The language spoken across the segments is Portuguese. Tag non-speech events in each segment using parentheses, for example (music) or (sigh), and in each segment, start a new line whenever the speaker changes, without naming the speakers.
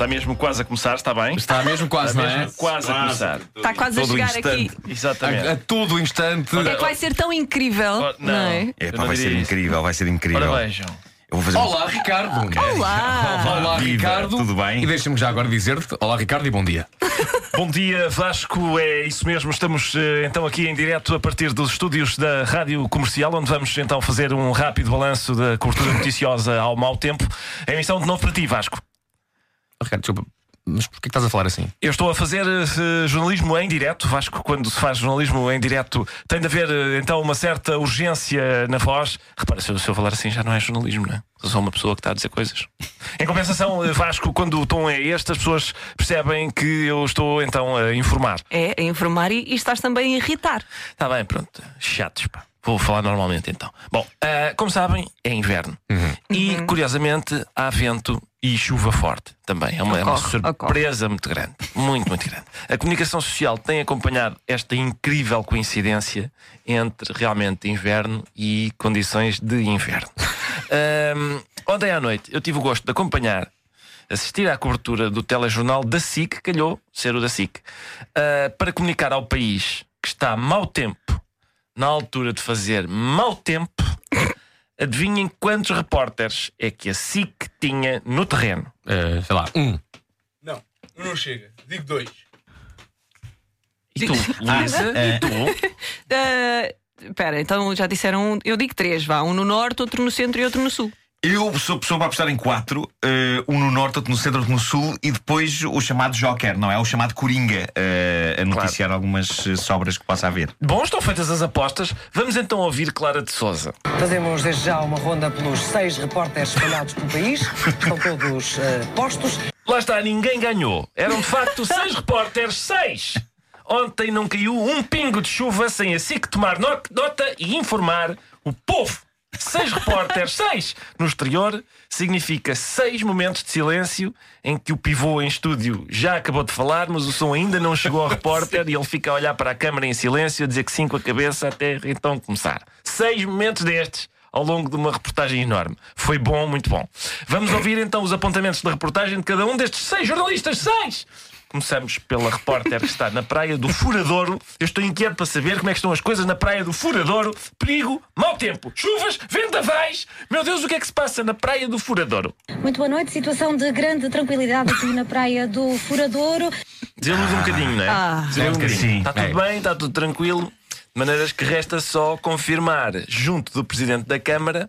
Está mesmo quase a começar, está bem?
Está mesmo quase,
Está
não é?
mesmo quase a começar.
Está quase a
Todo
chegar
instante.
aqui.
Exatamente.
A, a todo instante.
É que vai ser tão incrível.
Oh,
não.
não.
é?
É pá,
não
vai ser
isso.
incrível, vai ser incrível.
Ora vejam.
Eu vou fazer um-
Olá, Ricardo.
Olá!
Olá,
Viva,
Ricardo.
tudo bem?
E deixa-me já agora dizer-te: Olá, Ricardo, e bom dia. (laughs)
Bom dia, Vasco. É isso mesmo. Estamos eh, então aqui em direto a partir dos estúdios da Rádio Comercial, onde vamos então fazer um rápido balanço da cobertura noticiosa ao mau tempo. A emissão de novo para ti, Vasco.
Ricardo, desculpa, mas porquê que estás a falar assim?
Eu estou a fazer eh, jornalismo em direto. Vasco, quando se faz jornalismo em direto, tem de haver eh, então uma certa urgência na voz. Repara, se eu, se eu falar assim já não é jornalismo, não é? Eu sou uma pessoa que está a dizer coisas. Em compensação, eh, Vasco, quando o tom é este, as pessoas percebem que eu estou então a informar.
É, a informar e, e estás também a irritar.
Está bem, pronto. Chatos, pá. Vou falar normalmente então. Bom, como sabem, é inverno. E, curiosamente, há vento e chuva forte também. É uma, é uma
Ocorre,
surpresa muito grande. Muito, muito grande. A comunicação social tem acompanhado esta incrível coincidência entre realmente inverno e condições de inverno. (laughs) Ahm, ontem à noite eu tive o gosto de acompanhar assistir à cobertura do telejornal da SIC, calhou ser o da SIC, ah, para comunicar ao país que está mau tempo, na altura de fazer mau tempo, adivinhem quantos repórteres é que a SIC tinha no terreno?
Eh, sei lá, um.
Não, não chega. Digo dois.
E tu, Luísa? E tu? (laughs)
Espera, então já disseram. um- Eu digo três, vá. Um no norte, outro no centro e outro no sul.
Eu sou pessoa para apostar em quatro: eh, um no norte, outro no centro, outro no sul, e depois o chamado Joker, não é? O chamado Coringa, eh, a noticiar algumas eh, sobras que possa haver.
Bom, estão feitas as apostas. Vamos então ouvir Clara de Souza.
Fazemos desde já uma ronda pelos seis repórteres espalhados pelo país. Estão todos eh, postos.
Lá está, ninguém ganhou. Eram de facto (laughs) seis repórteres, seis! Ontem não caiu um pingo de chuva sem a SIC tomar no- nota e informar o povo. Seis repórteres, seis! No exterior significa seis momentos de silêncio em que o pivô em estúdio já acabou de falar, mas o som ainda não chegou ao (laughs) repórter e ele fica a olhar para a câmara em silêncio, a dizer que sim com a cabeça até então começar. Seis momentos destes ao longo de uma reportagem enorme. Foi bom, muito bom. Vamos ouvir então os apontamentos da reportagem de cada um destes seis jornalistas. Seis! Começamos pela repórter que está na praia do Furadouro. Eu estou inquieto para saber como é que estão as coisas na praia do Furadouro. Perigo, mau tempo, chuvas, vendavais. Meu Deus, o que é que se passa na praia do Furadouro?
Muito boa noite, situação de grande tranquilidade aqui na praia do Furadouro.
Dizemos um bocadinho, não é?
Ah.
Um bocadinho.
Sim,
Está tudo bem, está tudo tranquilo. De maneiras que resta só confirmar, junto do Presidente da Câmara,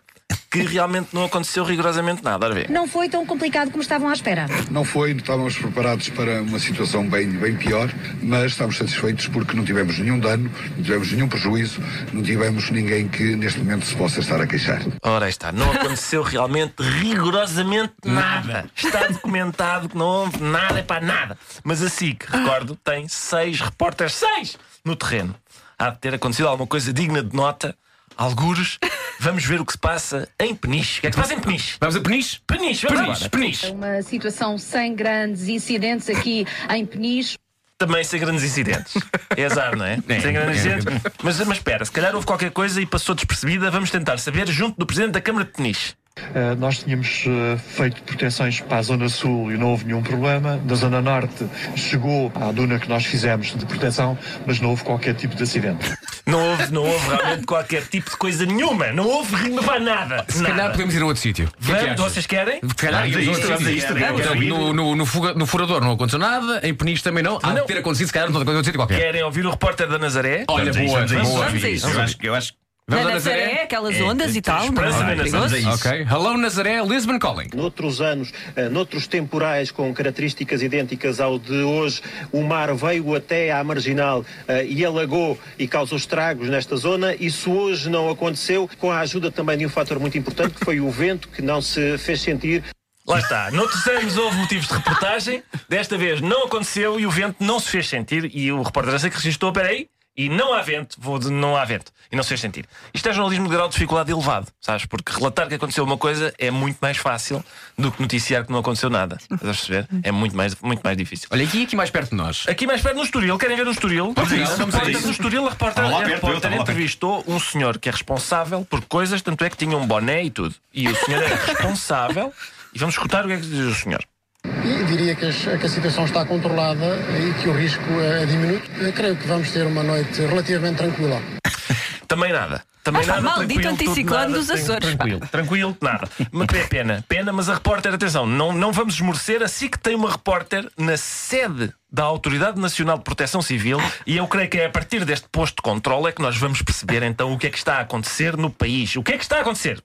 que realmente não aconteceu rigorosamente nada. Ora ver.
Não foi tão complicado como estavam à espera.
Não foi, estávamos preparados para uma situação bem, bem pior, mas estamos satisfeitos porque não tivemos nenhum dano, não tivemos nenhum prejuízo, não tivemos ninguém que neste momento se possa estar a queixar.
Ora aí está, não aconteceu realmente rigorosamente nada. Está documentado que não houve nada, é para nada. Mas a SIC, recordo, tem seis repórteres, seis, no terreno. Há de ter acontecido alguma coisa digna de nota. Algures, vamos ver o que se passa em Peniche. O que é que se passa em Peniche?
Vamos a Peniche?
Peniche, vamos
Peniche. Peniche.
Uma situação sem grandes incidentes aqui em Peniche.
Também sem grandes incidentes. É azar, não é? (laughs) sem grandes
é.
incidentes. Mas, mas espera, se calhar houve qualquer coisa e passou despercebida. Vamos tentar saber junto do Presidente da Câmara de Peniche.
Uh, nós tínhamos uh, feito proteções para a Zona Sul e não houve nenhum problema. Na Zona Norte chegou à duna que nós fizemos de proteção, mas não houve qualquer tipo de acidente.
Não houve, não houve realmente qualquer tipo de coisa nenhuma. Não houve não vai nada.
Se calhar
nada.
podemos ir a outro sítio. O que é que
Vamos,
achas?
vocês querem?
Se calhar
Vamos a isto, vamos a isto,
Então, No, no, no, fuga- no furador não aconteceu nada, em Peniche também não. Há
Não.
de ter acontecido, se calhar, noutra outro sítio qualquer.
Querem ouvir o repórter da Nazaré?
Olha,
Vamos a isto,
boa,
vamos a isto,
boa.
vamos a isto.
Vamos
Eu acho eu acho que
Vamos
Na Nazaré,
Nazaré?
aquelas ondas e tal. Não é? Perigoso.
Nazaré.
Ok. Hello Nazaré, Lisbon Calling.
Noutros anos, eh, noutros temporais com características idênticas ao de hoje, o mar veio até à marginal eh, e alagou e causou estragos nesta zona. Isso hoje não aconteceu, com a ajuda também de um fator muito importante, que foi o vento, que não se fez sentir.
Lá está. Noutros anos houve motivos de reportagem. Desta vez não aconteceu e o vento não se fez sentir. E o repórter da SIC registrou, peraí, E não há vento, vou de não há vento. E não se fez sentir. Isto é jornalismo de grau de dificuldade elevado, sabes? Porque relatar que aconteceu uma coisa é muito mais fácil do que noticiar que não aconteceu nada. Estás a perceber? É muito mais, muito mais difícil.
Olha, aqui aqui mais perto de nós.
Aqui mais perto no Estoril, querem ver no Estoril?
Vamos a isso,
A
vamos a
repórter
isso.
No Estoril, a repórter, a repórter entrevistou um senhor que é responsável por coisas, tanto é que tinha um boné e tudo. E o senhor era responsável. E vamos escutar o que é que diz o senhor.
E diria que, as- que a situação está controlada e que o risco é diminuto. Eu creio que vamos ter uma noite relativamente tranquila. (laughs)
Também nada. Também
Ah,
nada.
maldito anticiclone dos Açores.
Tranquilo, tranquilo, nada. Mas é pena, pena, mas a repórter, atenção, não, não vamos esmorecer, assim que tem uma repórter na sede da Autoridade Nacional de Proteção Civil e eu creio que é a partir deste posto de controle é que nós vamos perceber então o que é que está a acontecer no país. O que é que está a acontecer?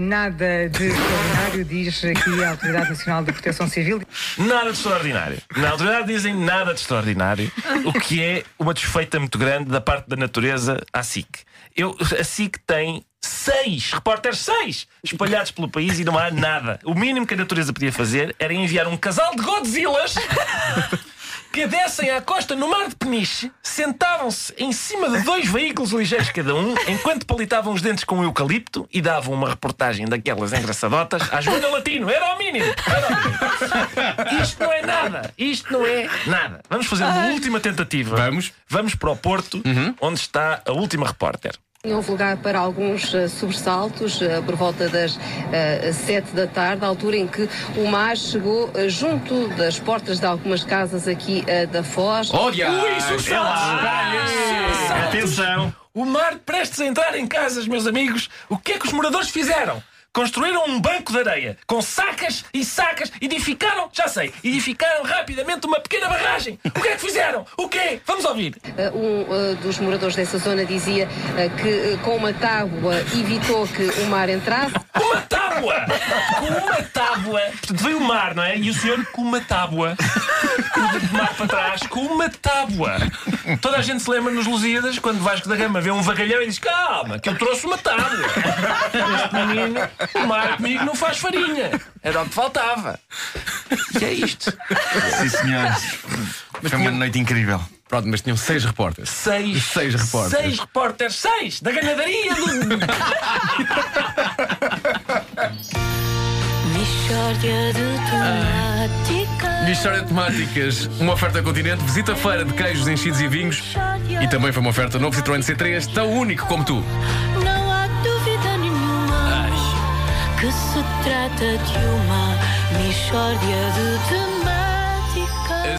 Nada de extraordinário, diz aqui a Autoridade Nacional de Proteção Civil.
Nada de extraordinário. Na autoridade dizem nada de extraordinário, o que é uma desfeita muito grande da parte da natureza à SIC. Eu, a SIC tem seis, repórteres seis, espalhados pelo país e não há nada. O mínimo que a natureza podia fazer era enviar um casal de Godzillas que descem à costa no mar de Peniche, sentavam-se em cima de dois veículos ligeiros cada um, enquanto palitavam os dentes com eucalipto e davam uma reportagem daquelas engraçadotas à Joana Latino. Era ao mínimo. Era ao mínimo. Isto não é nada. Isto não é nada. Vamos fazer uma última tentativa.
Vamos.
Vamos para o Porto, onde está a última repórter.
Houve lugar para alguns eh, sobressaltos eh, por volta das eh, sete da tarde, altura em que o mar chegou junto das portas de algumas casas aqui da Foz.
Olha!
Ui! Sobressaltos!
Atenção!
O mar prestes a entrar em casas, meus amigos. O que é que os moradores fizeram? Construíram um banco de areia com sacas e sacas, edificaram, já sei, edificaram rapidamente uma pequena barragem. O que é que fizeram? O quê? Vamos ouvir.
Eh, Um eh, dos moradores dessa zona dizia eh, que eh, com uma tábua evitou que o mar entrasse. (laughs)
Uma tábua! Com uma tábua! Portanto, veio o mar, não é? E o senhor com uma tábua. (laughs) De mar para trás, com uma tábua. Toda a gente se lembra nos Lusíadas, quando Vasco da Gama vê um vagalhão e diz: Calma, que eu trouxe uma tábua. Este menino, o mar comigo não faz farinha. Era o que faltava. E é isto.
Sim, senhores. Foi uma noite incrível.
Pronto, mas tinham seis repórteres.
Seis.
Seis repórteres.
Seis repórteres. Seis! Da ganadaria do.
Mixórdia de temáticas.
Mistória de temáticas, uma oferta continente, visita feira de queijos, enchidos e vinhos e também foi uma oferta novo Citroën C3, tão único como tu.
Não há dúvida nenhuma que se trata de uma Mixórdia de temáticas.